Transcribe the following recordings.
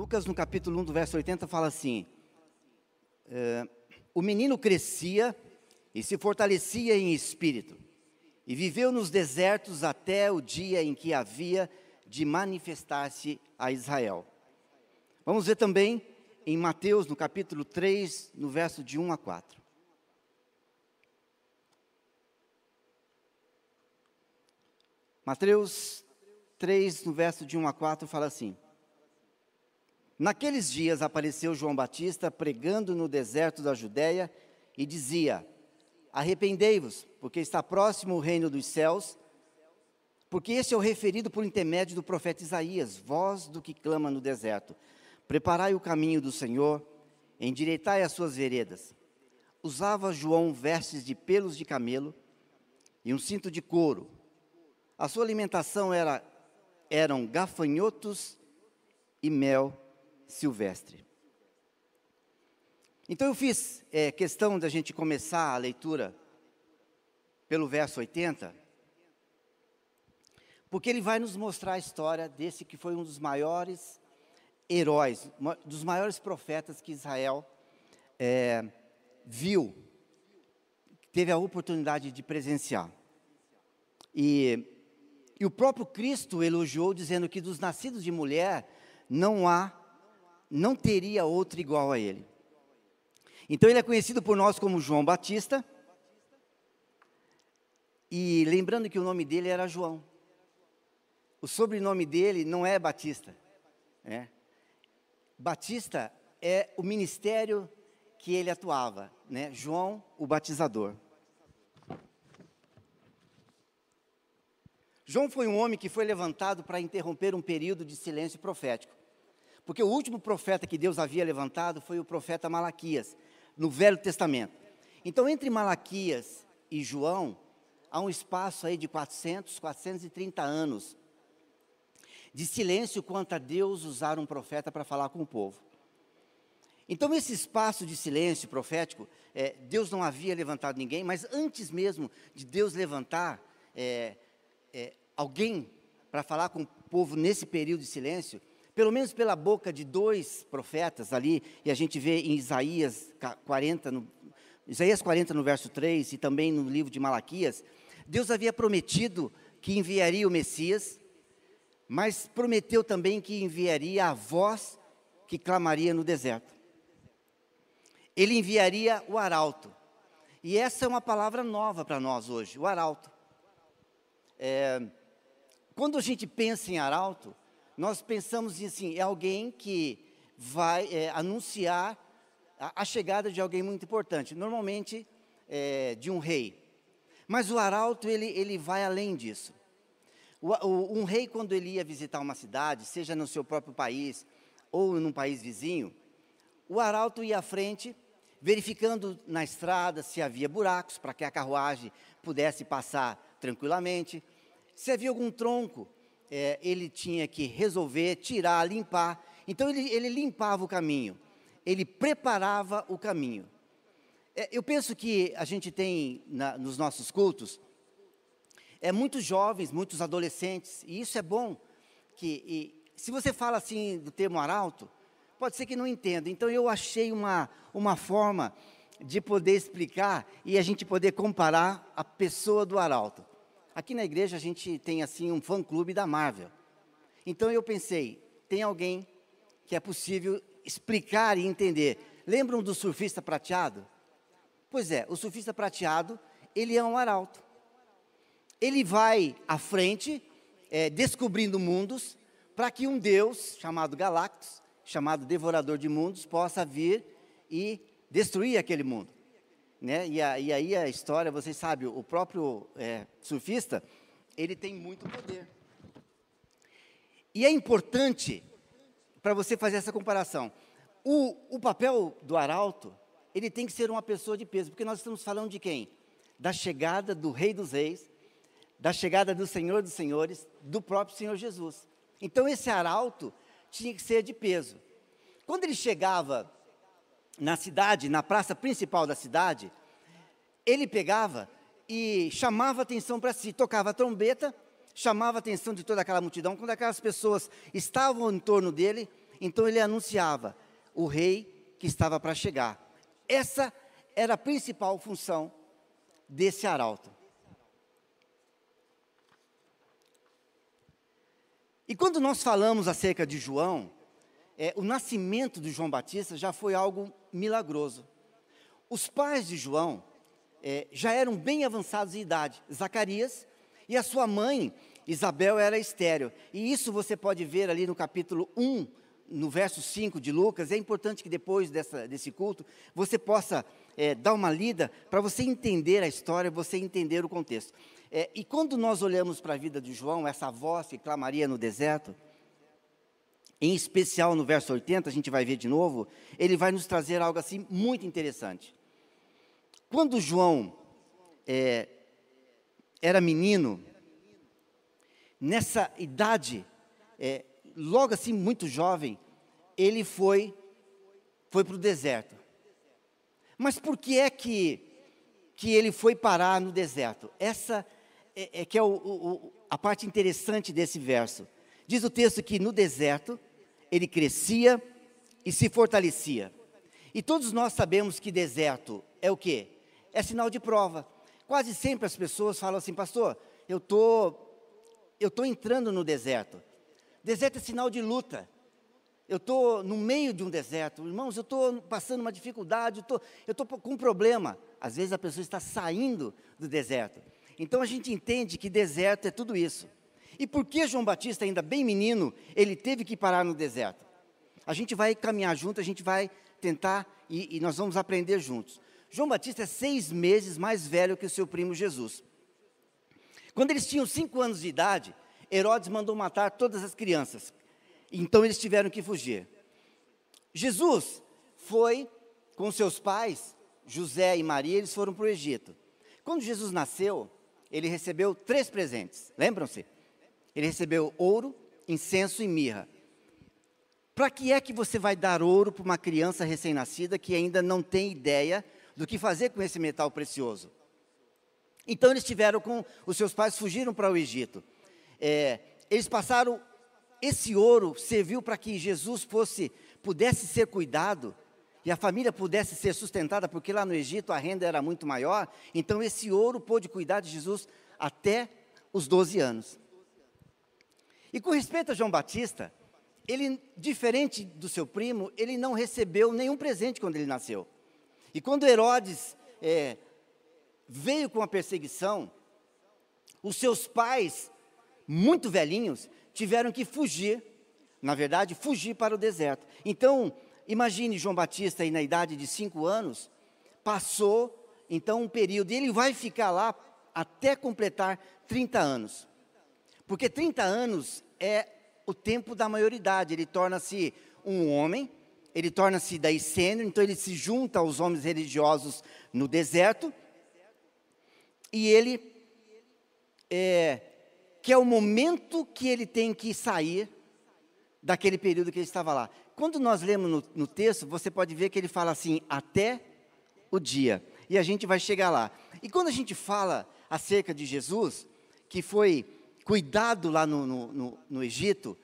Lucas, no capítulo 1, do verso 80, fala assim: é, O menino crescia e se fortalecia em espírito, e viveu nos desertos até o dia em que havia de manifestar-se a Israel. Vamos ver também em Mateus, no capítulo 3, no verso de 1 a 4. Mateus 3, no verso de 1 a 4, fala assim: Naqueles dias apareceu João Batista pregando no deserto da Judéia e dizia: Arrependei-vos, porque está próximo o reino dos céus. Porque este é o referido por intermédio do profeta Isaías, voz do que clama no deserto: Preparai o caminho do Senhor, endireitai as suas veredas. Usava João vestes de pelos de camelo e um cinto de couro. A sua alimentação era eram gafanhotos e mel silvestre. Então eu fiz é, questão da gente começar a leitura pelo verso 80, porque ele vai nos mostrar a história desse que foi um dos maiores heróis, dos maiores profetas que Israel é, viu, teve a oportunidade de presenciar. E, e o próprio Cristo elogiou, dizendo que dos nascidos de mulher não há não teria outro igual a ele. Então ele é conhecido por nós como João Batista. E lembrando que o nome dele era João. O sobrenome dele não é Batista. É. Batista é o ministério que ele atuava, né? João o batizador. João foi um homem que foi levantado para interromper um período de silêncio profético. Porque o último profeta que Deus havia levantado foi o profeta Malaquias, no Velho Testamento. Então, entre Malaquias e João, há um espaço aí de 400, 430 anos de silêncio quanto a Deus usar um profeta para falar com o povo. Então, esse espaço de silêncio profético, é, Deus não havia levantado ninguém, mas antes mesmo de Deus levantar é, é, alguém para falar com o povo nesse período de silêncio, pelo menos pela boca de dois profetas ali, e a gente vê em Isaías 40, no, Isaías 40 no verso 3 e também no livro de Malaquias, Deus havia prometido que enviaria o Messias, mas prometeu também que enviaria a voz que clamaria no deserto. Ele enviaria o arauto. E essa é uma palavra nova para nós hoje, o arauto. É, quando a gente pensa em arauto, nós pensamos assim, é alguém que vai é, anunciar a, a, chegada de alguém muito importante, normalmente é, de um rei. Mas o arauto, ele, ele vai além disso. O, o, um rei, quando ele ia visitar uma cidade, seja no seu próprio país ou num país vizinho, o arauto ia à frente, verificando na estrada se havia buracos para que a carruagem pudesse passar tranquilamente, se havia algum tronco é, ele tinha que resolver, tirar, limpar. Então ele, ele limpava o caminho, ele preparava o caminho. É, eu penso que a gente tem na, nos nossos cultos é muitos jovens, muitos adolescentes, e isso é bom. Que e, se você fala assim do termo arauto, pode ser que não entenda. Então eu achei uma, uma forma de poder explicar e a gente poder comparar a pessoa do arauto. Aqui na igreja a gente tem assim um fã-clube da Marvel. Então eu pensei, tem alguém que é possível explicar e entender. Lembram do surfista prateado? Pois é, o surfista prateado, ele é um arauto. Ele vai à frente, é, descobrindo mundos, para que um Deus chamado Galactus, chamado Devorador de Mundos, possa vir e destruir aquele mundo. Né? E, a, e aí a história, vocês sabem, o próprio é, surfista, ele tem muito poder. E é importante para você fazer essa comparação. O, o papel do arauto, ele tem que ser uma pessoa de peso, porque nós estamos falando de quem? Da chegada do Rei dos Reis, da chegada do Senhor dos Senhores, do próprio Senhor Jesus. Então esse arauto tinha que ser de peso. Quando ele chegava na cidade, na praça principal da cidade, ele pegava e chamava atenção para si, tocava a trombeta, chamava a atenção de toda aquela multidão. Quando aquelas pessoas estavam em torno dele, então ele anunciava o rei que estava para chegar. Essa era a principal função desse arauto. E quando nós falamos acerca de João, é, o nascimento de João Batista já foi algo milagroso. Os pais de João é, já eram bem avançados em idade, Zacarias e a sua mãe, Isabel, era estéreo. E isso você pode ver ali no capítulo 1, no verso 5 de Lucas. É importante que depois dessa, desse culto você possa é, dar uma lida para você entender a história, você entender o contexto. É, e quando nós olhamos para a vida de João, essa voz que clamaria no deserto, em especial no verso 80, a gente vai ver de novo, ele vai nos trazer algo assim muito interessante. Quando João é, era menino, nessa idade, é, logo assim muito jovem, ele foi foi para o deserto. Mas por que é que que ele foi parar no deserto? Essa é, é que é o, o, a parte interessante desse verso. Diz o texto que no deserto ele crescia e se fortalecia. E todos nós sabemos que deserto é o quê? É sinal de prova. Quase sempre as pessoas falam assim, pastor, eu tô, eu tô entrando no deserto. Deserto é sinal de luta. Eu estou no meio de um deserto, irmãos, eu estou passando uma dificuldade, eu estou com um problema. Às vezes a pessoa está saindo do deserto. Então a gente entende que deserto é tudo isso. E por que João Batista, ainda bem menino, ele teve que parar no deserto? A gente vai caminhar junto, a gente vai tentar e, e nós vamos aprender juntos. João Batista é seis meses mais velho que o seu primo Jesus. Quando eles tinham cinco anos de idade, Herodes mandou matar todas as crianças. Então eles tiveram que fugir. Jesus foi com seus pais, José e Maria, eles foram para o Egito. Quando Jesus nasceu, ele recebeu três presentes, lembram-se? Ele recebeu ouro, incenso e mirra. Para que é que você vai dar ouro para uma criança recém-nascida que ainda não tem ideia do que fazer com esse metal precioso? Então eles tiveram com os seus pais fugiram para o Egito. É, eles passaram esse ouro serviu para que Jesus fosse pudesse ser cuidado e a família pudesse ser sustentada, porque lá no Egito a renda era muito maior. Então esse ouro pôde cuidar de Jesus até os 12 anos. E com respeito a João Batista, ele, diferente do seu primo, ele não recebeu nenhum presente quando ele nasceu. E quando Herodes é, veio com a perseguição, os seus pais, muito velhinhos, tiveram que fugir, na verdade, fugir para o deserto. Então, imagine João Batista aí na idade de cinco anos, passou então um período, e ele vai ficar lá até completar 30 anos. Porque 30 anos é o tempo da maioridade, ele torna-se um homem, ele torna-se daí sênior, então ele se junta aos homens religiosos no deserto, e ele é, que é o momento que ele tem que sair daquele período que ele estava lá. Quando nós lemos no, no texto, você pode ver que ele fala assim, até o dia. E a gente vai chegar lá. E quando a gente fala acerca de Jesus, que foi cuidado lá no, no, no, Egito,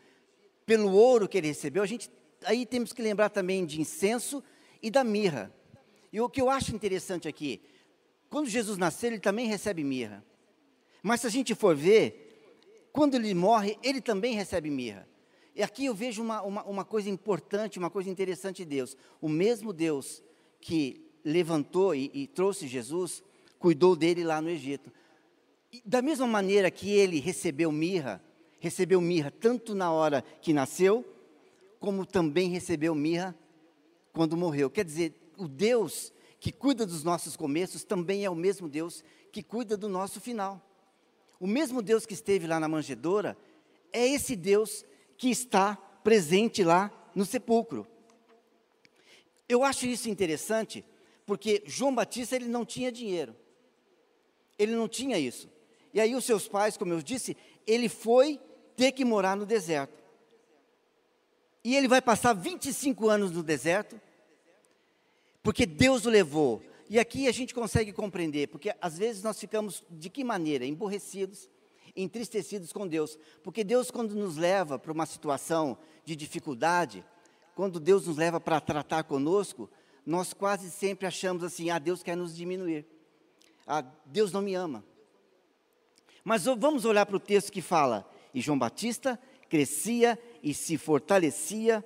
pelo ouro que ele recebeu, a gente aí temos que lembrar também de incenso e da mirra. E o que eu acho interessante aqui, quando Jesus nasceu, ele também recebe mirra. Mas se a gente for ver, quando ele morre, ele também recebe mirra. E aqui eu vejo uma, uma, uma coisa importante, uma coisa interessante de Deus. O mesmo Deus que levantou e, e trouxe Jesus, cuidou dele lá no Egito da mesma maneira que ele recebeu mirra, recebeu mirra tanto na hora que nasceu, como também recebeu mirra quando morreu. Quer dizer, o Deus que cuida dos nossos começos também é o mesmo Deus que cuida do nosso final. O mesmo Deus que esteve lá na manjedoura é esse Deus que está presente lá no sepulcro. Eu acho isso interessante, porque João Batista ele não tinha dinheiro. Ele não tinha isso. E aí os seus pais, como eu disse, ele foi ter que morar no deserto. E ele vai passar 25 anos no deserto, porque Deus o levou. E aqui a gente consegue compreender, porque às vezes nós ficamos de que maneira? Emborrecidos, entristecidos com Deus. Porque Deus, quando nos leva para uma situação de dificuldade, quando Deus nos leva para tratar conosco, nós quase sempre achamos assim: ah, Deus quer nos diminuir. Ah, Deus não me ama. Mas vamos olhar para o texto que fala: e João Batista crescia e se fortalecia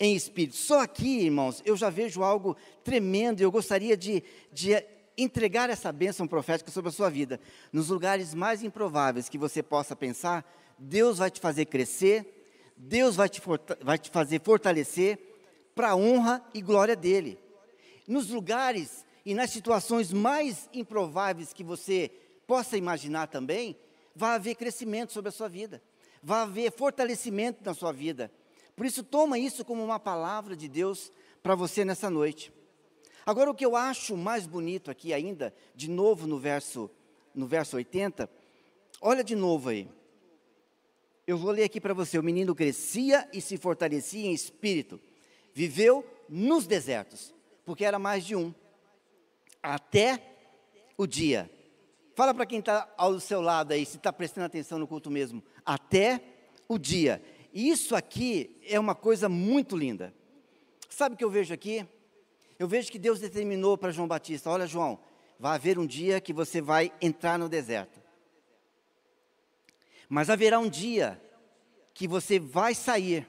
em espírito. Só aqui, irmãos, eu já vejo algo tremendo e eu gostaria de, de entregar essa bênção profética sobre a sua vida. Nos lugares mais improváveis que você possa pensar, Deus vai te fazer crescer, Deus vai te, vai te fazer fortalecer para a honra e glória dEle. Nos lugares e nas situações mais improváveis que você possa imaginar também, vai haver crescimento sobre a sua vida, vai haver fortalecimento na sua vida. Por isso, toma isso como uma palavra de Deus para você nessa noite. Agora, o que eu acho mais bonito aqui ainda, de novo no verso, no verso 80, olha de novo aí. Eu vou ler aqui para você: o menino crescia e se fortalecia em espírito, viveu nos desertos, porque era mais de um, até o dia. Fala para quem está ao seu lado aí, se está prestando atenção no culto mesmo, até o dia isso aqui é uma coisa muito linda. Sabe o que eu vejo aqui? Eu vejo que Deus determinou para João Batista: olha, João, vai haver um dia que você vai entrar no deserto. Mas haverá um dia que você vai sair,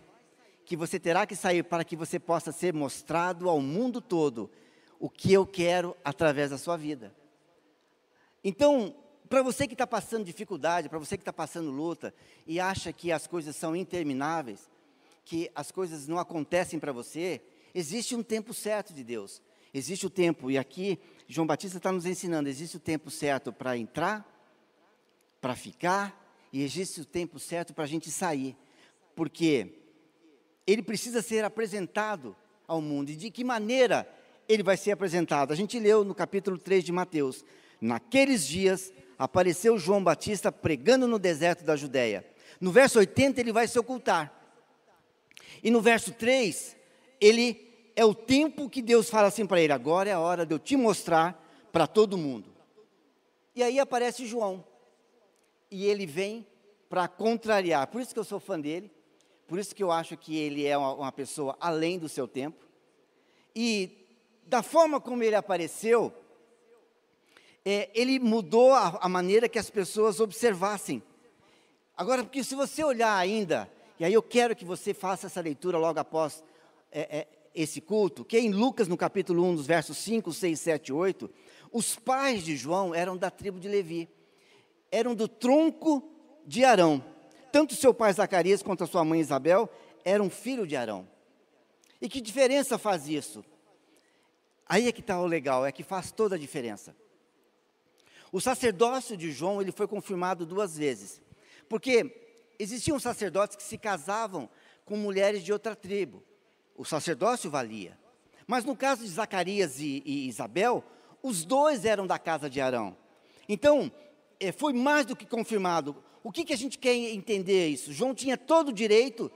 que você terá que sair para que você possa ser mostrado ao mundo todo o que eu quero através da sua vida. Então, para você que está passando dificuldade, para você que está passando luta e acha que as coisas são intermináveis, que as coisas não acontecem para você, existe um tempo certo de Deus. Existe o tempo, e aqui João Batista está nos ensinando: existe o tempo certo para entrar, para ficar, e existe o tempo certo para a gente sair. Porque ele precisa ser apresentado ao mundo. E de que maneira ele vai ser apresentado? A gente leu no capítulo 3 de Mateus: Naqueles dias apareceu João Batista pregando no deserto da Judéia. No verso 80 ele vai se ocultar. E no verso 3, ele é o tempo que Deus fala assim para ele: agora é a hora de eu te mostrar para todo mundo. E aí aparece João. E ele vem para contrariar. Por isso que eu sou fã dele. Por isso que eu acho que ele é uma, uma pessoa além do seu tempo. E da forma como ele apareceu, é, ele mudou a, a maneira que as pessoas observassem. Agora, porque se você olhar ainda, e aí eu quero que você faça essa leitura logo após é, é, esse culto, que é em Lucas, no capítulo 1, dos versos 5, 6, 7 e 8, os pais de João eram da tribo de Levi, eram do tronco de Arão. Tanto seu pai Zacarias quanto a sua mãe Isabel eram filho de Arão. E que diferença faz isso? Aí é que está o legal, é que faz toda a diferença. O sacerdócio de João ele foi confirmado duas vezes, porque existiam sacerdotes que se casavam com mulheres de outra tribo. O sacerdócio valia. Mas no caso de Zacarias e, e Isabel, os dois eram da casa de Arão. Então, é, foi mais do que confirmado. O que, que a gente quer entender isso? João tinha todo o direito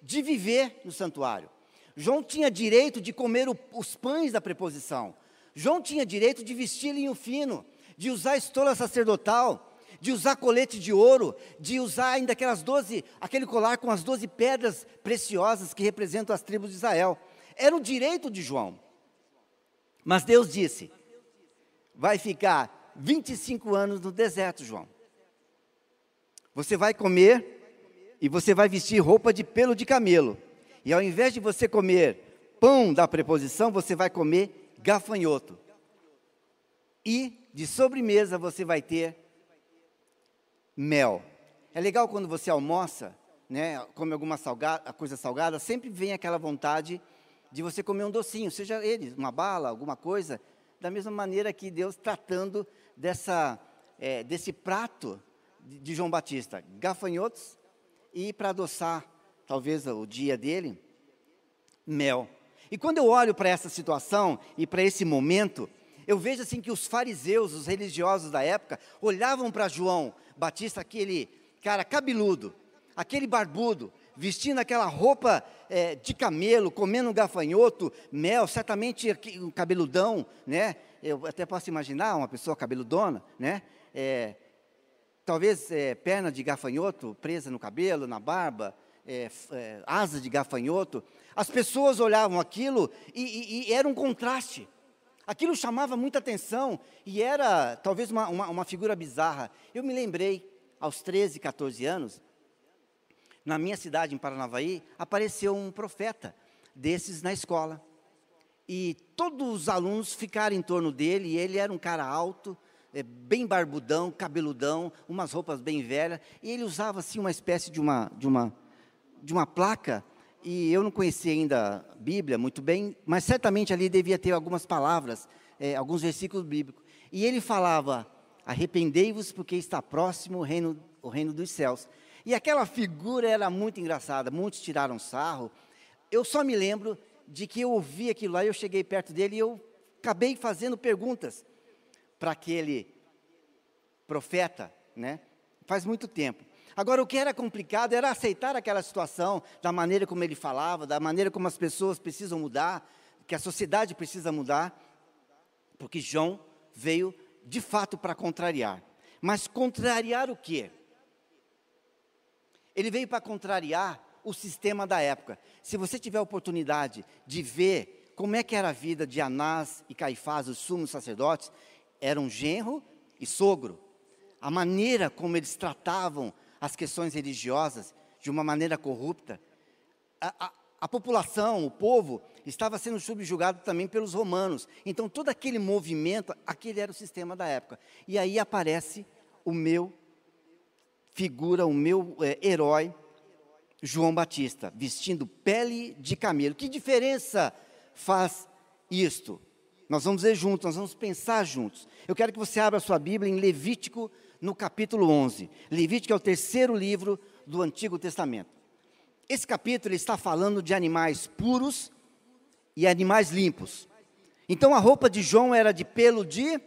de viver no santuário. João tinha direito de comer o, os pães da preposição. João tinha direito de vestir linho fino de usar estola sacerdotal, de usar colete de ouro, de usar ainda aquelas doze, aquele colar com as doze pedras preciosas que representam as tribos de Israel. Era o direito de João. Mas Deus disse: vai ficar 25 anos no deserto, João. Você vai comer e você vai vestir roupa de pelo de camelo. E ao invés de você comer pão da preposição, você vai comer gafanhoto. E de sobremesa você vai ter mel. É legal quando você almoça, né, come alguma salgada, coisa salgada, sempre vem aquela vontade de você comer um docinho, seja ele uma bala, alguma coisa, da mesma maneira que Deus tratando dessa, é, desse prato de, João Batista, gafanhotos e para adoçar talvez o dia dele, mel. E quando eu olho para essa situação e para esse momento, eu vejo assim que os fariseus, os religiosos da época, olhavam para João Batista, aquele cara cabeludo, aquele barbudo, vestindo aquela roupa é, de camelo, comendo um gafanhoto, mel, certamente um cabeludão, né? Eu até posso imaginar uma pessoa cabeludona, né? É, talvez é, perna de gafanhoto presa no cabelo, na barba, é, é, asa de gafanhoto. As pessoas olhavam aquilo e, e, e, era um contraste. Aquilo chamava muita atenção e era talvez uma, uma, uma figura bizarra. Eu me lembrei, aos 13, 14 anos, na minha cidade, em Paranavaí, apareceu um profeta desses na escola. E todos os alunos ficaram em torno dele, e ele era um cara alto, é, bem barbudão, cabeludão, umas roupas bem velhas, e ele usava assim uma espécie de uma, de uma, de uma placa, e eu não conhecia ainda a Bíblia muito bem, mas certamente ali devia ter algumas palavras, é, alguns versículos bíblicos. E ele falava: Arrependei-vos, porque está próximo o reino, o reino dos céus. E aquela figura era muito engraçada, muitos tiraram sarro. Eu só me lembro de que eu ouvi aquilo lá, eu cheguei perto dele e eu acabei fazendo perguntas para aquele profeta, né? Faz muito tempo. Agora, o que era complicado era aceitar aquela situação, da maneira como ele falava, da maneira como as pessoas precisam mudar, que a sociedade precisa mudar, porque João veio de fato para contrariar. Mas contrariar o quê? Ele veio para contrariar o sistema da época. Se você tiver a oportunidade de ver como é que era a vida de Anás e Caifás, os sumos sacerdotes, eram genro e sogro. A maneira como eles tratavam as questões religiosas de uma maneira corrupta. A, a, a população, o povo, estava sendo subjugado também pelos romanos. Então, todo aquele movimento, aquele era o sistema da época. E aí aparece o meu figura, o meu é, herói, João Batista, vestindo pele de camelo. Que diferença faz isto? Nós vamos ver juntos, nós vamos pensar juntos. Eu quero que você abra a sua Bíblia em Levítico, no capítulo 11. Levítico é o terceiro livro do Antigo Testamento. Esse capítulo está falando de animais puros e animais limpos. Então a roupa de João era de pelo de,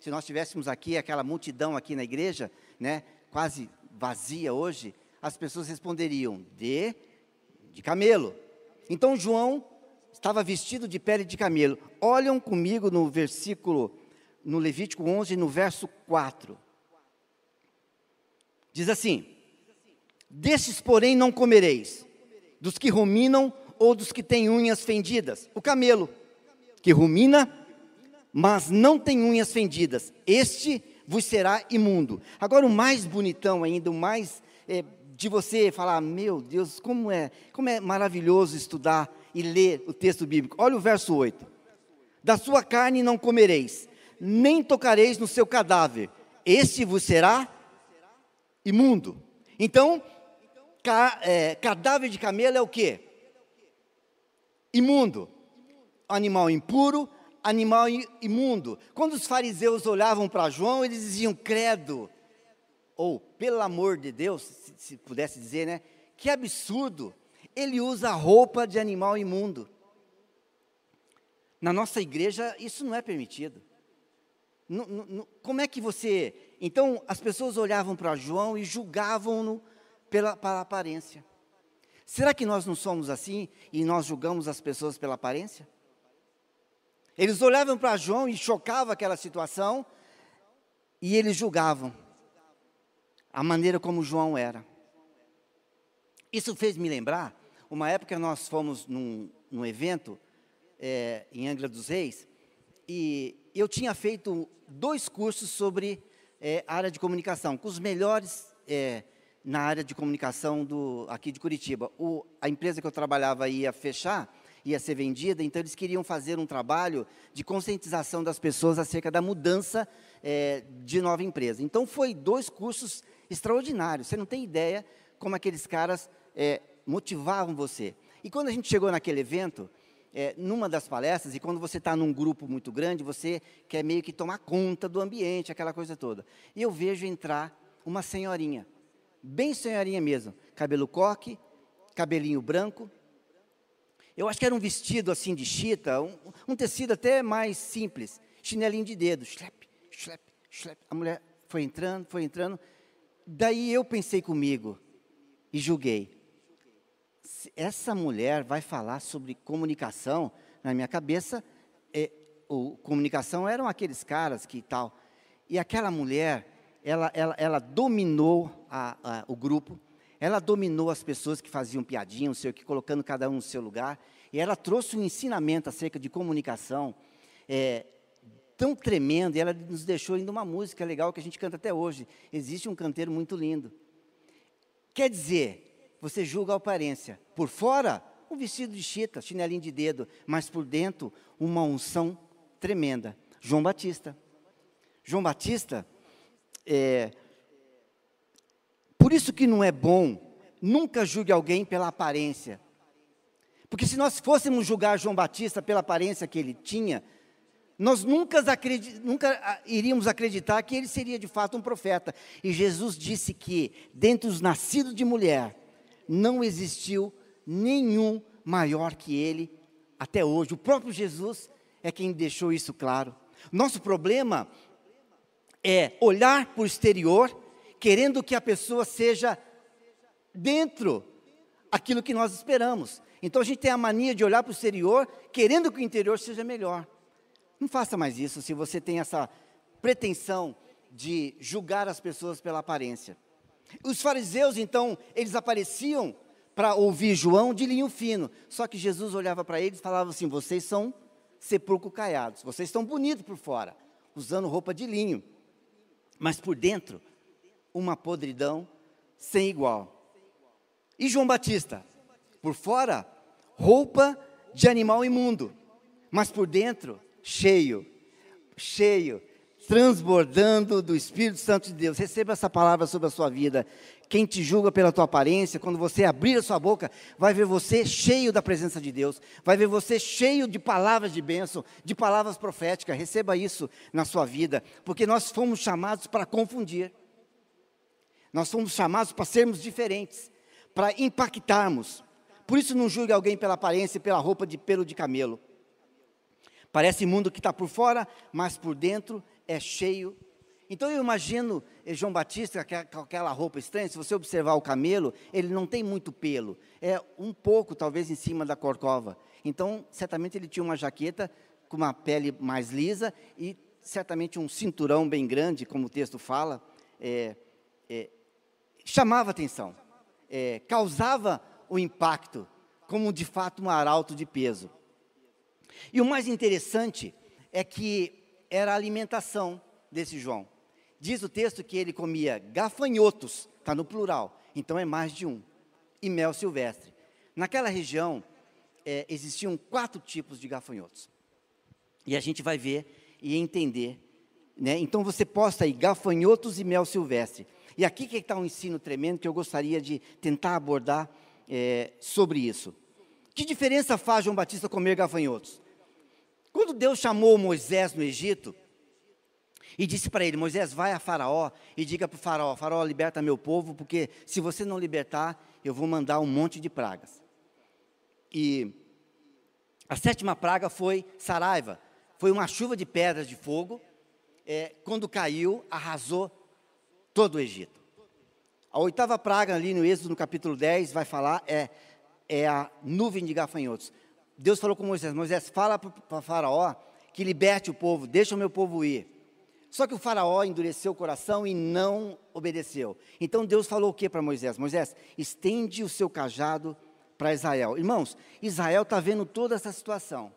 se nós tivéssemos aqui aquela multidão aqui na igreja, né, quase vazia hoje, as pessoas responderiam de de camelo. Então João estava vestido de pele de camelo. Olham comigo no versículo no Levítico 11, no verso 4. Diz assim: Destes, porém, não comereis, dos que ruminam ou dos que têm unhas fendidas. O camelo, que rumina, mas não tem unhas fendidas, este vos será imundo. Agora, o mais bonitão ainda, o mais é, de você falar, meu Deus, como é, como é maravilhoso estudar e ler o texto bíblico. Olha o verso 8: Da sua carne não comereis, nem tocareis no seu cadáver, este vos será imundo. Então, ca, é, cadáver de camelo é o que? Imundo. Animal impuro, animal imundo. Quando os fariseus olhavam para João, eles diziam credo, ou pelo amor de Deus, se, se pudesse dizer, né? Que absurdo, ele usa roupa de animal imundo. Na nossa igreja, isso não é permitido. como é que você então as pessoas olhavam para João e julgavam-no pela, pela aparência. Será que nós não somos assim e nós julgamos as pessoas pela aparência? Eles olhavam para João e chocava aquela situação e eles julgavam a maneira como João era. Isso fez me lembrar, uma época nós fomos num, num evento é, em Angra dos Reis e eu tinha feito dois cursos sobre é, área de comunicação, com os melhores é, na área de comunicação do, aqui de Curitiba. O, a empresa que eu trabalhava ia fechar, ia ser vendida, então eles queriam fazer um trabalho de conscientização das pessoas acerca da mudança é, de nova empresa. Então, foi dois cursos extraordinários. Você não tem ideia como aqueles caras é, motivavam você. E quando a gente chegou naquele evento, é, numa das palestras, e quando você está num grupo muito grande, você quer meio que tomar conta do ambiente, aquela coisa toda. E eu vejo entrar uma senhorinha, bem senhorinha mesmo, cabelo coque, cabelinho branco. Eu acho que era um vestido assim de chita, um, um tecido até mais simples, chinelinho de dedo, schlep, schlep, schlep. A mulher foi entrando, foi entrando. Daí eu pensei comigo e julguei. Essa mulher vai falar sobre comunicação, na minha cabeça, é, o, comunicação eram aqueles caras que tal. E aquela mulher, ela, ela, ela dominou a, a, o grupo, ela dominou as pessoas que faziam piadinha, não sei o que, colocando cada um no seu lugar, e ela trouxe um ensinamento acerca de comunicação é, tão tremendo, e ela nos deixou ainda uma música legal que a gente canta até hoje. Existe um canteiro muito lindo. Quer dizer, você julga a aparência. Por fora, um vestido de chita, chinelinho de dedo, mas por dentro, uma unção tremenda. João Batista. João Batista, é, por isso que não é bom, nunca julgue alguém pela aparência. Porque se nós fôssemos julgar João Batista pela aparência que ele tinha, nós nunca, nunca ah, iríamos acreditar que ele seria de fato um profeta. E Jesus disse que, dentre os nascidos de mulher, não existiu nenhum maior que ele até hoje. O próprio Jesus é quem deixou isso claro. Nosso problema é olhar para o exterior, querendo que a pessoa seja dentro aquilo que nós esperamos. Então a gente tem a mania de olhar para o exterior, querendo que o interior seja melhor. Não faça mais isso se você tem essa pretensão de julgar as pessoas pela aparência. Os fariseus, então, eles apareciam para ouvir João de linho fino. Só que Jesus olhava para eles e falava assim: vocês são sepulcro caiados. Vocês estão bonitos por fora, usando roupa de linho, mas por dentro, uma podridão sem igual. E João Batista? Por fora, roupa de animal imundo, mas por dentro, cheio, cheio, transbordando do Espírito Santo de Deus. Receba essa palavra sobre a sua vida. Quem te julga pela tua aparência, quando você abrir a sua boca, vai ver você cheio da presença de Deus, vai ver você cheio de palavras de bênção, de palavras proféticas. Receba isso na sua vida, porque nós fomos chamados para confundir. Nós fomos chamados para sermos diferentes, para impactarmos. Por isso não julgue alguém pela aparência e pela roupa de pelo de camelo. Parece mundo que está por fora, mas por dentro é cheio então eu imagino João Batista com aquela roupa estranha, se você observar o camelo, ele não tem muito pelo, é um pouco talvez em cima da corcova. Então, certamente ele tinha uma jaqueta com uma pele mais lisa e certamente um cinturão bem grande, como o texto fala, é, é, chamava atenção, é, causava o impacto, como de fato um arauto de peso. E o mais interessante é que era a alimentação desse João. Diz o texto que ele comia gafanhotos, está no plural, então é mais de um, e mel silvestre. Naquela região é, existiam quatro tipos de gafanhotos. E a gente vai ver e entender. Né? Então você posta aí gafanhotos e mel silvestre. E aqui que está um ensino tremendo que eu gostaria de tentar abordar é, sobre isso. Que diferença faz João Batista comer gafanhotos? Quando Deus chamou Moisés no Egito, e disse para ele: Moisés, vai a Faraó e diga para o Faraó: Faraó, liberta meu povo, porque se você não libertar, eu vou mandar um monte de pragas. E a sétima praga foi Saraiva, foi uma chuva de pedras de fogo. É, quando caiu, arrasou todo o Egito. A oitava praga, ali no Êxodo, no capítulo 10, vai falar, é, é a nuvem de gafanhotos. Deus falou com Moisés: Moisés, fala para Faraó que liberte o povo, deixa o meu povo ir. Só que o faraó endureceu o coração e não obedeceu. Então Deus falou o que para Moisés? Moisés, estende o seu cajado para Israel. Irmãos, Israel está vendo toda essa situação.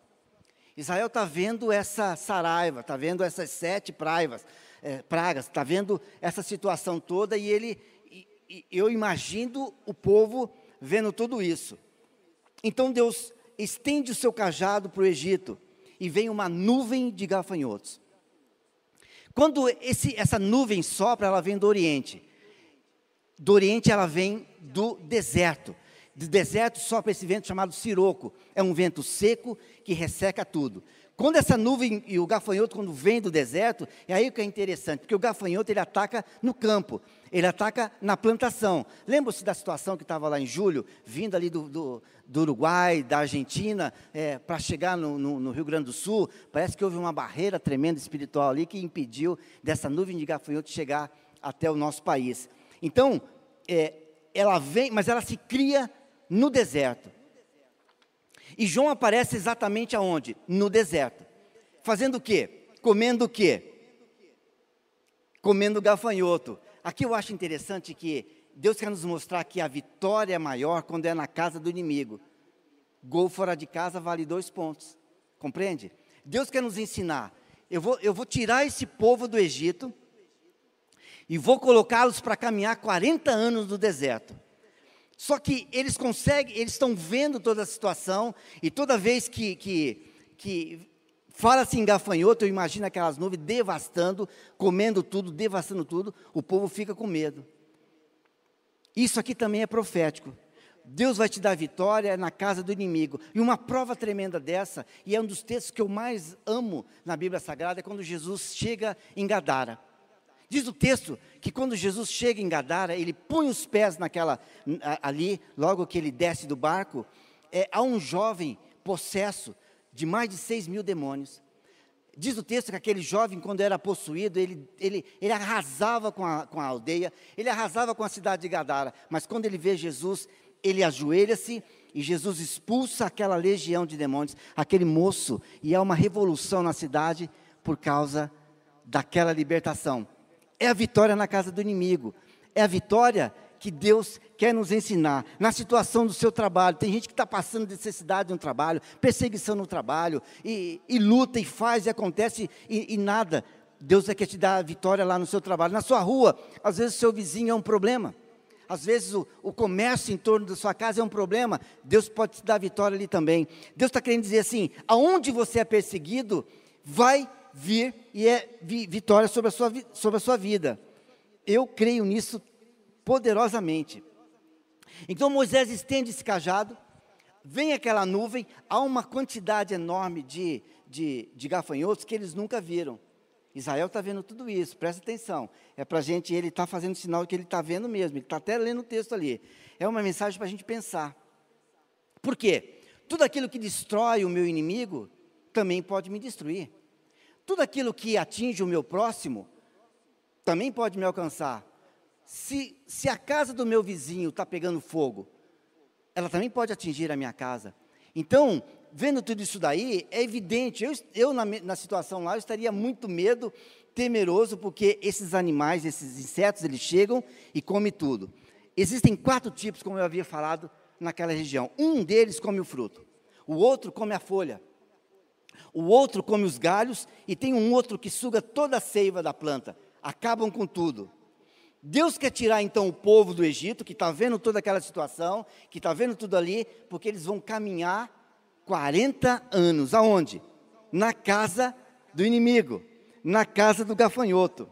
Israel está vendo essa saraiva, está vendo essas sete praivas, é, pragas, está vendo essa situação toda e ele, e, e, eu imagino o povo vendo tudo isso. Então Deus estende o seu cajado para o Egito e vem uma nuvem de gafanhotos. Quando esse, essa nuvem sopra, ela vem do Oriente. Do Oriente ela vem do deserto. Do deserto sopra esse vento chamado siroco. É um vento seco que resseca tudo. Quando essa nuvem e o gafanhoto, quando vem do deserto, é aí que é interessante, porque o gafanhoto ele ataca no campo, ele ataca na plantação. Lembra-se da situação que estava lá em julho, vindo ali do, do, do Uruguai, da Argentina, é, para chegar no, no, no, Rio Grande do Sul? Parece que houve uma barreira tremenda espiritual ali que impediu dessa nuvem de gafanhoto chegar até o nosso país. Então, é, ela vem, mas ela se cria no deserto. E João aparece exatamente aonde? No deserto. Fazendo o quê? Comendo o quê? Comendo gafanhoto. Aqui eu acho interessante que Deus quer nos mostrar que a vitória é maior quando é na casa do inimigo. Gol fora de casa vale dois pontos. Compreende? Deus quer nos ensinar. Eu vou, eu vou tirar esse povo do Egito e vou colocá-los para caminhar 40 anos no deserto. Só que eles conseguem, eles estão vendo toda a situação, e toda vez que, que, que fala-se em gafanhoto, eu imagino aquelas nuvens devastando, comendo tudo, devastando tudo, o povo fica com medo. Isso aqui também é profético. Deus vai te dar vitória na casa do inimigo. E uma prova tremenda dessa, e é um dos textos que eu mais amo na Bíblia Sagrada, é quando Jesus chega em Gadara. Diz o texto que quando Jesus chega em Gadara, ele põe os pés naquela ali, logo que ele desce do barco, é, há um jovem possesso de mais de seis mil demônios. Diz o texto que aquele jovem, quando era possuído, ele, ele, ele arrasava com a, com a aldeia, ele arrasava com a cidade de Gadara, mas quando ele vê Jesus, ele ajoelha-se e Jesus expulsa aquela legião de demônios, aquele moço, e há uma revolução na cidade por causa daquela libertação é a vitória na casa do inimigo, é a vitória que Deus quer nos ensinar na situação do seu trabalho. Tem gente que está passando necessidade no trabalho, perseguição no trabalho, e, e luta, e faz, e acontece, e, e nada. Deus é quer te dar a vitória lá no seu trabalho. Na sua rua, às vezes o seu vizinho é um problema. Às vezes o, o comércio em torno da sua casa é um problema. Deus pode te dar a vitória ali também. Deus está querendo dizer assim: aonde você é perseguido, vai vir e é vitória sobre a sua, sobre a sua vida. Eu creio nisso poderosamente. Então Moisés estende esse cajado, vem aquela nuvem, há uma quantidade enorme de, de, de gafanhotos que eles nunca viram. Israel está vendo tudo isso, presta atenção. É para a gente, ele está fazendo sinal que ele está vendo mesmo, ele está até lendo o texto ali. É uma mensagem para a gente pensar. Por quê? Tudo aquilo que destrói o meu inimigo também pode me destruir. Tudo aquilo que atinge o meu próximo também pode me alcançar. Se, se a casa do meu vizinho está pegando fogo, ela também pode atingir a minha casa. Então, vendo tudo isso daí, é evidente, eu, eu na, na situação lá, eu estaria muito medo, temeroso, porque esses animais, esses insetos, eles chegam e comem tudo. Existem quatro tipos, como eu havia falado, naquela região. Um deles come o fruto, o outro come a folha, o outro come os galhos e tem um outro que suga toda a seiva da planta. Acabam com tudo. Deus quer tirar então o povo do Egito, que está vendo toda aquela situação, que está vendo tudo ali, porque eles vão caminhar 40 anos. Aonde? Na casa do inimigo, na casa do gafanhoto.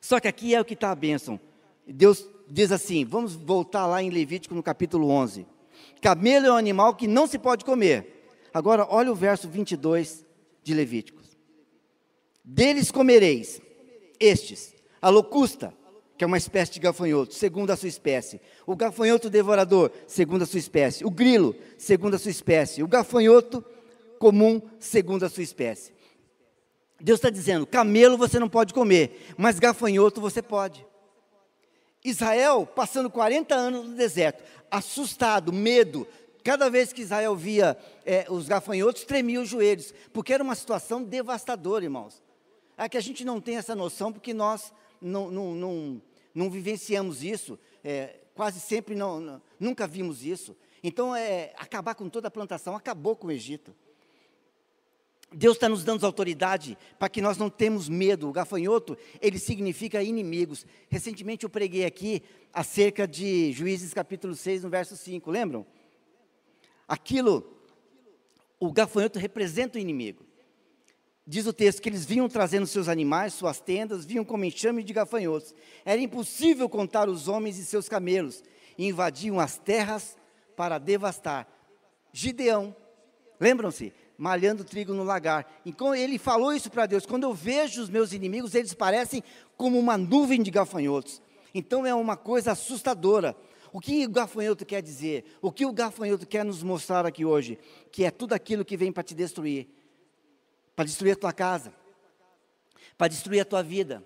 Só que aqui é o que está a bênção. Deus diz assim: vamos voltar lá em Levítico no capítulo 11. Camelo é um animal que não se pode comer Agora, olha o verso 22 de Levíticos. Deles comereis, estes, a locusta, que é uma espécie de gafanhoto, segundo a sua espécie. O gafanhoto devorador, segundo a sua espécie. O grilo, segundo a sua espécie. O gafanhoto comum, segundo a sua espécie. Deus está dizendo: camelo você não pode comer, mas gafanhoto você pode. Israel passando 40 anos no deserto, assustado, medo, Cada vez que Israel via é, os gafanhotos, tremia os joelhos, porque era uma situação devastadora, irmãos. É que a gente não tem essa noção, porque nós não, não, não, não vivenciamos isso, é, quase sempre não, nunca vimos isso. Então, é, acabar com toda a plantação, acabou com o Egito. Deus está nos dando autoridade para que nós não temos medo. O gafanhoto, ele significa inimigos. Recentemente eu preguei aqui acerca de Juízes capítulo 6, no verso 5, lembram? Aquilo, o gafanhoto representa o inimigo. Diz o texto que eles vinham trazendo seus animais, suas tendas, vinham como enxame de gafanhotos. Era impossível contar os homens e seus camelos, e invadiam as terras para devastar. Gideão, lembram-se? malhando trigo no lagar. Ele falou isso para Deus: quando eu vejo os meus inimigos, eles parecem como uma nuvem de gafanhotos. Então é uma coisa assustadora. O que o gafanhoto quer dizer? O que o gafanhoto quer nos mostrar aqui hoje? Que é tudo aquilo que vem para te destruir para destruir a tua casa, para destruir a tua vida,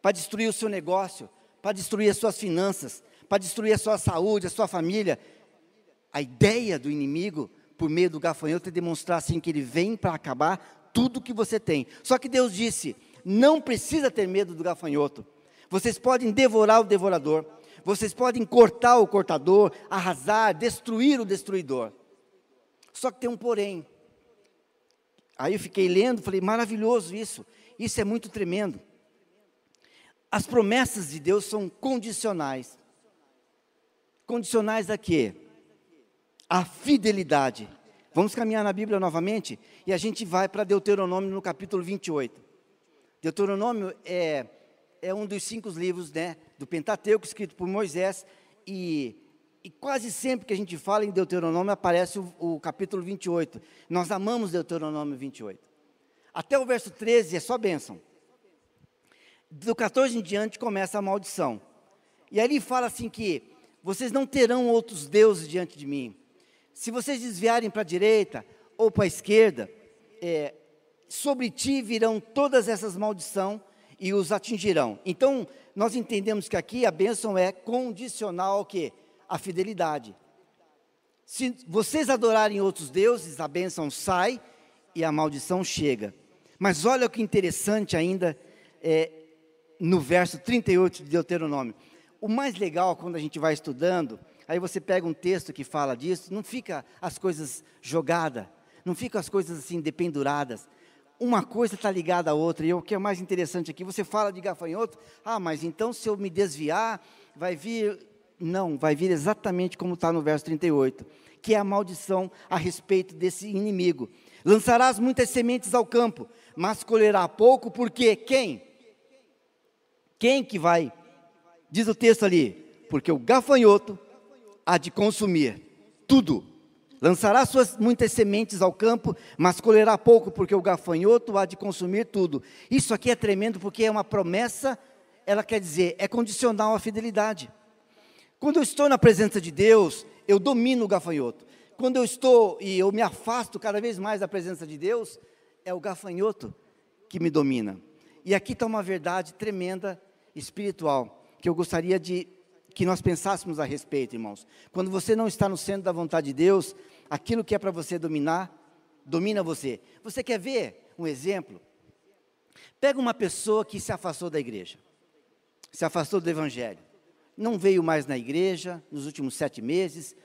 para destruir o seu negócio, para destruir as suas finanças, para destruir a sua saúde, a sua família. A ideia do inimigo, por meio do gafanhoto, é demonstrar assim que ele vem para acabar tudo que você tem. Só que Deus disse: não precisa ter medo do gafanhoto. Vocês podem devorar o devorador, vocês podem cortar o cortador, arrasar, destruir o destruidor. Só que tem um porém. Aí eu fiquei lendo, falei, maravilhoso isso, isso é muito tremendo. As promessas de Deus são condicionais. Condicionais a quê? A fidelidade. Vamos caminhar na Bíblia novamente e a gente vai para Deuteronômio no capítulo 28. Deuteronômio é, é um dos cinco livros né, do Pentateuco, escrito por Moisés, e, e quase sempre que a gente fala em Deuteronômio aparece o, o capítulo 28. Nós amamos Deuteronômio 28. Até o verso 13 é só bênção do 14 em diante começa a maldição. E ele fala assim que vocês não terão outros deuses diante de mim. Se vocês desviarem para a direita ou para a esquerda, é, sobre ti virão todas essas maldições e os atingirão. Então, nós entendemos que aqui a bênção é condicional ao quê? A fidelidade. Se vocês adorarem outros deuses, a bênção sai e a maldição chega. Mas olha o que interessante ainda, é, no verso 38 de Deuteronômio. O mais legal quando a gente vai estudando, aí você pega um texto que fala disso, não fica as coisas jogadas, não fica as coisas assim dependuradas. Uma coisa está ligada à outra, e o que é mais interessante aqui, você fala de gafanhoto, ah, mas então se eu me desviar, vai vir. Não, vai vir exatamente como está no verso 38, que é a maldição a respeito desse inimigo. Lançarás muitas sementes ao campo, mas colherá pouco, porque quem? Quem que vai? Diz o texto ali, porque o gafanhoto há de consumir tudo. Lançará suas muitas sementes ao campo, mas colherá pouco, porque o gafanhoto há de consumir tudo. Isso aqui é tremendo porque é uma promessa, ela quer dizer, é condicional à fidelidade. Quando eu estou na presença de Deus, eu domino o gafanhoto. Quando eu estou e eu me afasto cada vez mais da presença de Deus, é o gafanhoto que me domina. E aqui está uma verdade tremenda espiritual que eu gostaria de que nós pensássemos a respeito, irmãos. Quando você não está no centro da vontade de Deus, aquilo que é para você dominar, domina você. Você quer ver um exemplo? Pega uma pessoa que se afastou da igreja, se afastou do evangelho, não veio mais na igreja nos últimos sete meses,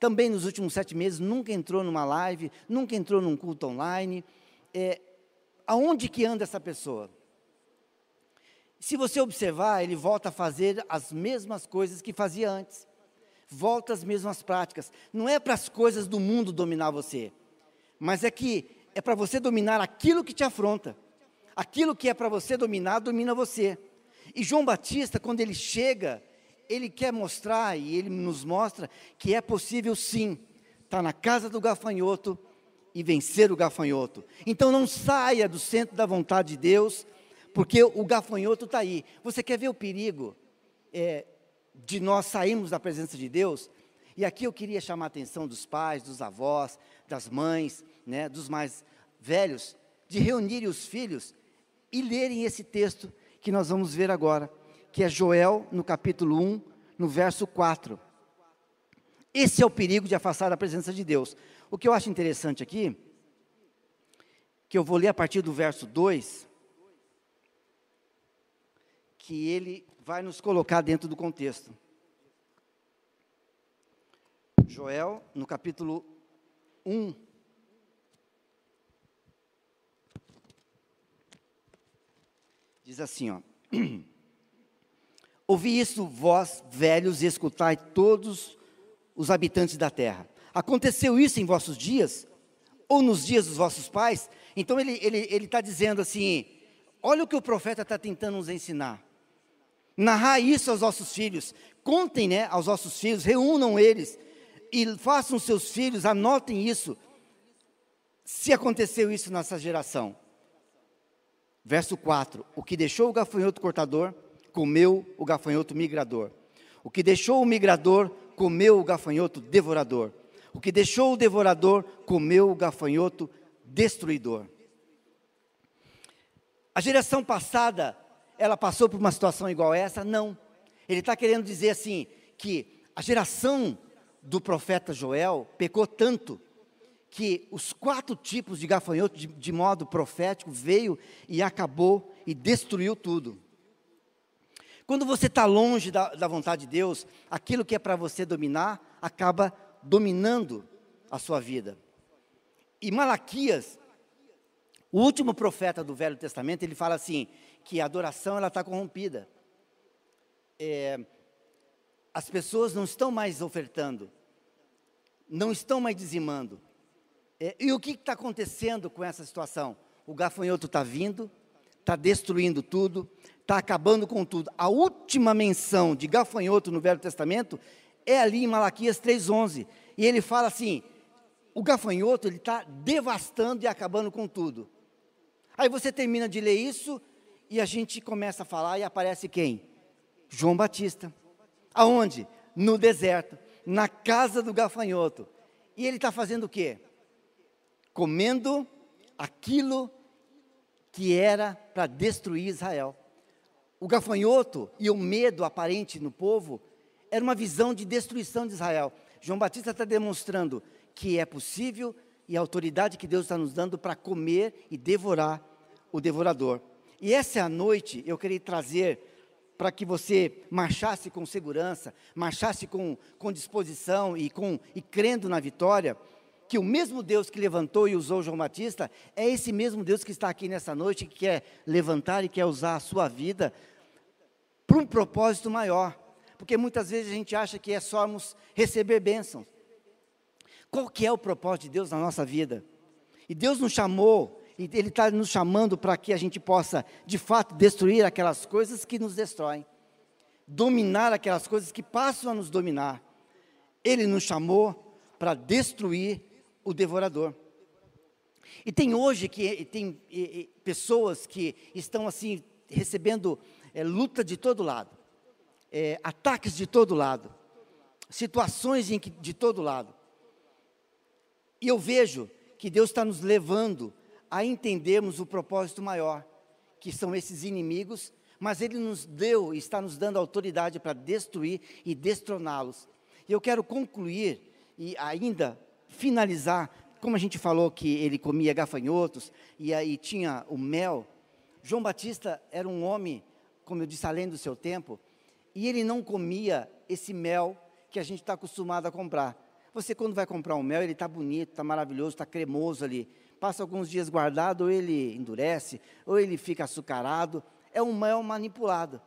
também nos últimos sete meses nunca entrou numa live, nunca entrou num culto online. É, aonde que anda essa pessoa? Se você observar, ele volta a fazer as mesmas coisas que fazia antes. Volta às mesmas práticas. Não é para as coisas do mundo dominar você, mas é que é para você dominar aquilo que te afronta. Aquilo que é para você dominar, domina você. E João Batista, quando ele chega, ele quer mostrar, e ele nos mostra, que é possível sim, estar tá na casa do gafanhoto e vencer o gafanhoto. Então não saia do centro da vontade de Deus, porque o gafanhoto está aí. Você quer ver o perigo é, de nós sairmos da presença de Deus? E aqui eu queria chamar a atenção dos pais, dos avós, das mães, né, dos mais velhos, de reunirem os filhos e lerem esse texto que nós vamos ver agora, que é Joel, no capítulo 1, no verso 4. Esse é o perigo de afastar a presença de Deus. O que eu acho interessante aqui, que eu vou ler a partir do verso 2, que ele vai nos colocar dentro do contexto. Joel, no capítulo 1. Diz assim, ó. Ouvi isso, vós velhos, e escutai todos os habitantes da terra. Aconteceu isso em vossos dias? Ou nos dias dos vossos pais? Então ele está ele, ele tá dizendo assim: olha o que o profeta está tentando nos ensinar narrar isso aos nossos filhos. Contem né, aos nossos filhos, reúnam eles e façam seus filhos, anotem isso. Se aconteceu isso nessa geração, verso 4: O que deixou o gafanhoto cortador, comeu o gafanhoto migrador. O que deixou o migrador, comeu o gafanhoto devorador. O que deixou o devorador, comeu o gafanhoto destruidor. A geração passada, ela passou por uma situação igual a essa? Não. Ele está querendo dizer assim, que a geração do profeta Joel pecou tanto que os quatro tipos de gafanhoto, de, de modo profético, veio e acabou e destruiu tudo. Quando você está longe da, da, vontade de Deus, aquilo que é para você dominar, acaba dominando a sua vida. E Malaquias, o último profeta do Velho Testamento, ele fala assim, que a adoração ela está corrompida. É, as pessoas não estão mais ofertando, não estão mais dizimando, é, e o que está acontecendo com essa situação? O gafanhoto está vindo, está destruindo tudo, está acabando com tudo. A última menção de gafanhoto no Velho Testamento é ali em Malaquias 3,11. E ele fala assim: o gafanhoto ele está devastando e acabando com tudo. Aí você termina de ler isso e a gente começa a falar e aparece quem? João Batista. Aonde? No deserto, na casa do gafanhoto. E ele está fazendo o quê? comendo aquilo que era para destruir Israel. O gafanhoto e o medo aparente no povo era uma visão de destruição de Israel. João Batista está demonstrando que é possível e a autoridade que Deus está nos dando para comer e devorar o devorador. E essa noite, eu queria trazer para que você marchasse com segurança, marchasse com, com disposição e, com, e crendo na vitória, que o mesmo Deus que levantou e usou João Batista é esse mesmo Deus que está aqui nessa noite, que quer levantar e quer usar a sua vida para um propósito maior. Porque muitas vezes a gente acha que é só receber bênçãos. Qual que é o propósito de Deus na nossa vida? E Deus nos chamou, e Ele está nos chamando para que a gente possa, de fato, destruir aquelas coisas que nos destroem, dominar aquelas coisas que passam a nos dominar. Ele nos chamou para destruir o devorador. E tem hoje que tem e, e, pessoas que estão assim recebendo é, luta de todo lado, é, ataques de todo lado, situações que, de todo lado. E eu vejo que Deus está nos levando a entendermos o propósito maior, que são esses inimigos, mas Ele nos deu e está nos dando autoridade para destruir e destroná-los. E eu quero concluir e ainda finalizar, como a gente falou que ele comia gafanhotos e aí tinha o mel, João Batista era um homem, como eu disse, além do seu tempo, e ele não comia esse mel que a gente está acostumado a comprar. Você, quando vai comprar um mel, ele está bonito, está maravilhoso, está cremoso ali. Passa alguns dias guardado, ou ele endurece, ou ele fica açucarado. É um mel manipulado.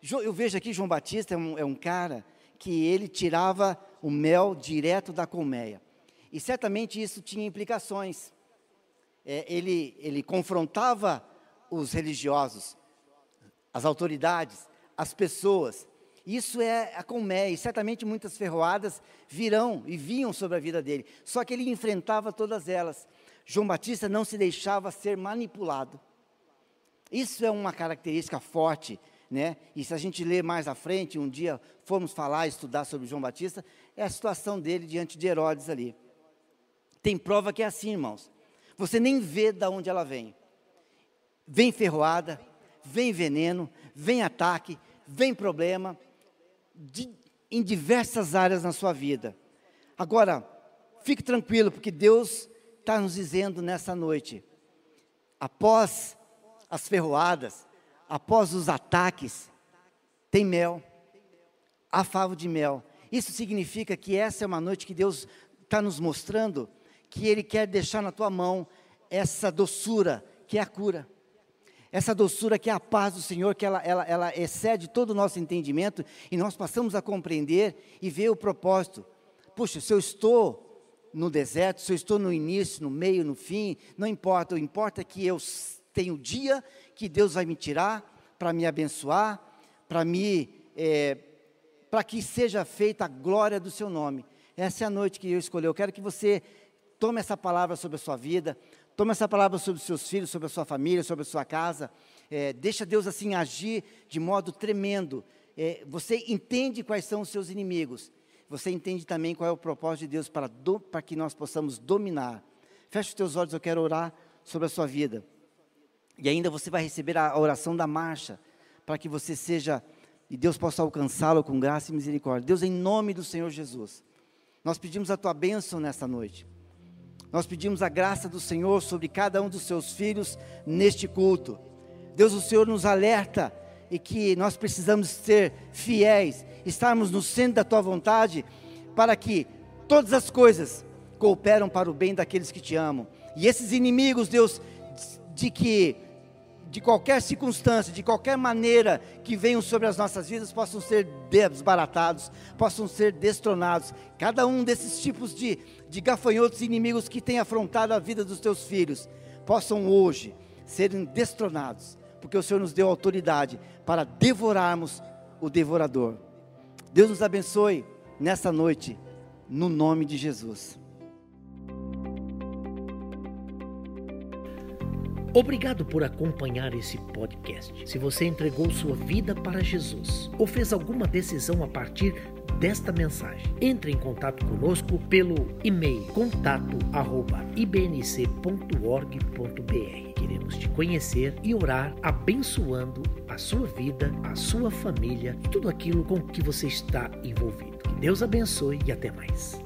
Eu vejo aqui João Batista é um, é um cara que ele tirava o mel direto da colmeia. E certamente isso tinha implicações. É, ele, ele confrontava os religiosos, as autoridades, as pessoas. Isso é a colmeia, e certamente muitas ferroadas virão e vinham sobre a vida dele. Só que ele enfrentava todas elas. João Batista não se deixava ser manipulado. Isso é uma característica forte, né? E se a gente ler mais à frente, um dia formos falar, estudar sobre João Batista, é a situação dele diante de Herodes ali. Tem prova que é assim, irmãos. Você nem vê de onde ela vem. Vem ferroada, vem veneno, vem ataque, vem problema, de, em diversas áreas na sua vida. Agora, fique tranquilo, porque Deus está nos dizendo nessa noite, após as ferroadas, após os ataques, tem mel, há favo de mel. Isso significa que essa é uma noite que Deus está nos mostrando que Ele quer deixar na tua mão essa doçura, que é a cura. Essa doçura que é a paz do Senhor, que ela, ela, ela excede todo o nosso entendimento e nós passamos a compreender e ver o propósito. Puxa, se eu estou no deserto, se eu estou no início, no meio, no fim, não importa, o importa é que eu tenho o dia que Deus vai me tirar para me abençoar, para me, é, para que seja feita a glória do seu nome. Essa é a noite que eu escolhi. Eu quero que você tome essa palavra sobre a sua vida, tome essa palavra sobre os seus filhos, sobre a sua família, sobre a sua casa. É, deixa Deus assim agir de modo tremendo. É, você entende quais são os seus inimigos. Você entende também qual é o propósito de Deus para, do, para que nós possamos dominar. Feche os teus olhos, eu quero orar sobre a sua vida. E ainda você vai receber a oração da marcha, para que você seja, e Deus possa alcançá-lo com graça e misericórdia. Deus, em nome do Senhor Jesus, nós pedimos a tua bênção nesta noite. Nós pedimos a graça do Senhor sobre cada um dos seus filhos neste culto. Deus, o Senhor nos alerta e que nós precisamos ser fiéis, estarmos no centro da tua vontade, para que todas as coisas cooperam para o bem daqueles que te amam. E esses inimigos, Deus, de que de qualquer circunstância, de qualquer maneira que venham sobre as nossas vidas, possam ser desbaratados, possam ser destronados. Cada um desses tipos de, de gafanhotos inimigos que têm afrontado a vida dos teus filhos, possam hoje serem destronados, porque o Senhor nos deu autoridade para devorarmos o devorador. Deus nos abençoe nessa noite, no nome de Jesus. Obrigado por acompanhar esse podcast. Se você entregou sua vida para Jesus ou fez alguma decisão a partir desta mensagem, entre em contato conosco pelo e-mail contato@ibnc.org.br. Queremos te conhecer e orar abençoando a sua vida, a sua família e tudo aquilo com que você está envolvido. Que Deus abençoe e até mais.